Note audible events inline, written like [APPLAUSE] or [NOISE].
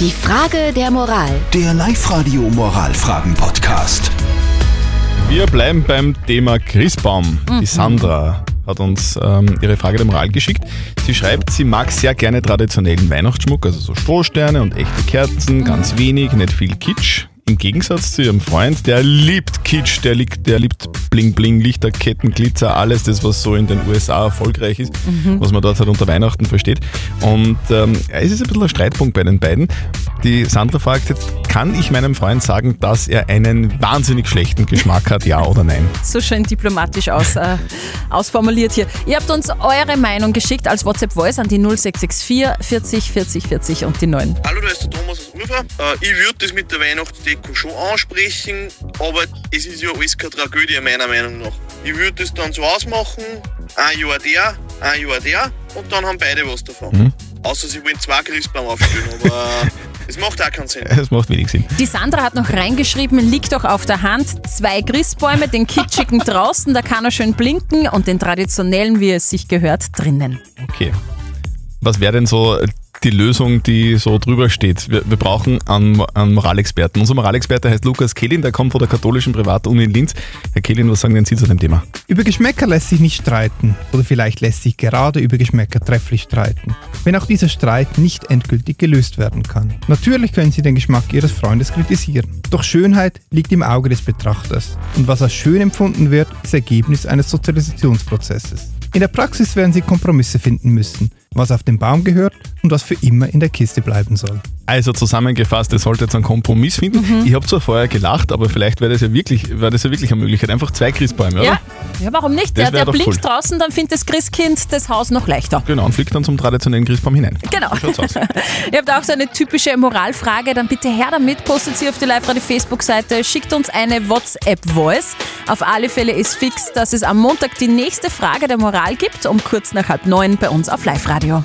Die Frage der Moral. Der Live-Radio Moralfragen-Podcast. Wir bleiben beim Thema Christbaum. Die Sandra hat uns ähm, ihre Frage der Moral geschickt. Sie schreibt, sie mag sehr gerne traditionellen Weihnachtsschmuck, also so Strohsterne und echte Kerzen, ganz wenig, nicht viel Kitsch. Im Gegensatz zu ihrem Freund, der liebt Kitsch, der, liegt, der liebt Bling Bling, Lichterketten, Glitzer, alles das, was so in den USA erfolgreich ist, was man dort halt unter Weihnachten versteht. Und ähm, es ist ein bisschen ein Streitpunkt bei den beiden. Die Sandra fragt jetzt, kann ich meinem Freund sagen, dass er einen wahnsinnig schlechten Geschmack hat, ja oder nein? [LAUGHS] So schön diplomatisch aus, äh, ausformuliert hier. Ihr habt uns eure Meinung geschickt als WhatsApp-Voice an die 0664 40 40 40 und die 9. Hallo, da ist der Thomas aus Ufer. Äh, ich würde das mit der Weihnachtsdeko schon ansprechen, aber es ist ja alles keine Tragödie meiner Meinung nach. Ich würde das dann so ausmachen, ein Jahr der, ein Jahr der und dann haben beide was davon. Außer sie wollen zwei Christbaum aufstellen, aber äh, es macht auch keinen Sinn. [LAUGHS] Das macht wenig Sinn. Die Sandra hat noch reingeschrieben, liegt doch auf der Hand, zwei Christbäume, den kitschigen [LAUGHS] draußen, da kann er schön blinken und den traditionellen, wie es sich gehört, drinnen. Okay. Was wäre denn so die Lösung, die so drüber steht? Wir, wir brauchen einen, einen Moralexperten. Unser Moralexperte heißt Lukas Kehlin, der kommt von der katholischen Privatuni in Linz. Herr Kehlin, was sagen denn Sie zu dem Thema? Über Geschmäcker lässt sich nicht streiten oder vielleicht lässt sich gerade über Geschmäcker trefflich streiten, wenn auch dieser Streit nicht endgültig gelöst werden kann. Natürlich können Sie den Geschmack Ihres Freundes kritisieren, doch Schönheit liegt im Auge des Betrachters und was als schön empfunden wird, ist Ergebnis eines Sozialisationsprozesses. In der Praxis werden Sie Kompromisse finden müssen, was auf den Baum gehört und was für immer in der Kiste bleiben soll. Also zusammengefasst, ihr solltet jetzt einen Kompromiss finden. Ich habe zwar vorher gelacht, aber vielleicht wäre das ja wirklich, wäre das ja wirklich eine Möglichkeit. Einfach zwei Christbäume, oder? Ja, ja warum nicht? Das Der, wär der blinkt cool. draußen, dann findet das Christkind das Haus noch leichter. Genau, und fliegt dann zum traditionellen Christbaum hinein. Genau. [LAUGHS] Ihr habt auch so eine typische Moralfrage, dann bitte her damit, postet sie auf die Live-Radio Facebook-Seite, schickt uns eine WhatsApp-Voice. Auf alle Fälle ist fix, dass es am Montag die nächste Frage der Moral gibt, um kurz nach halb neun bei uns auf Live-Radio.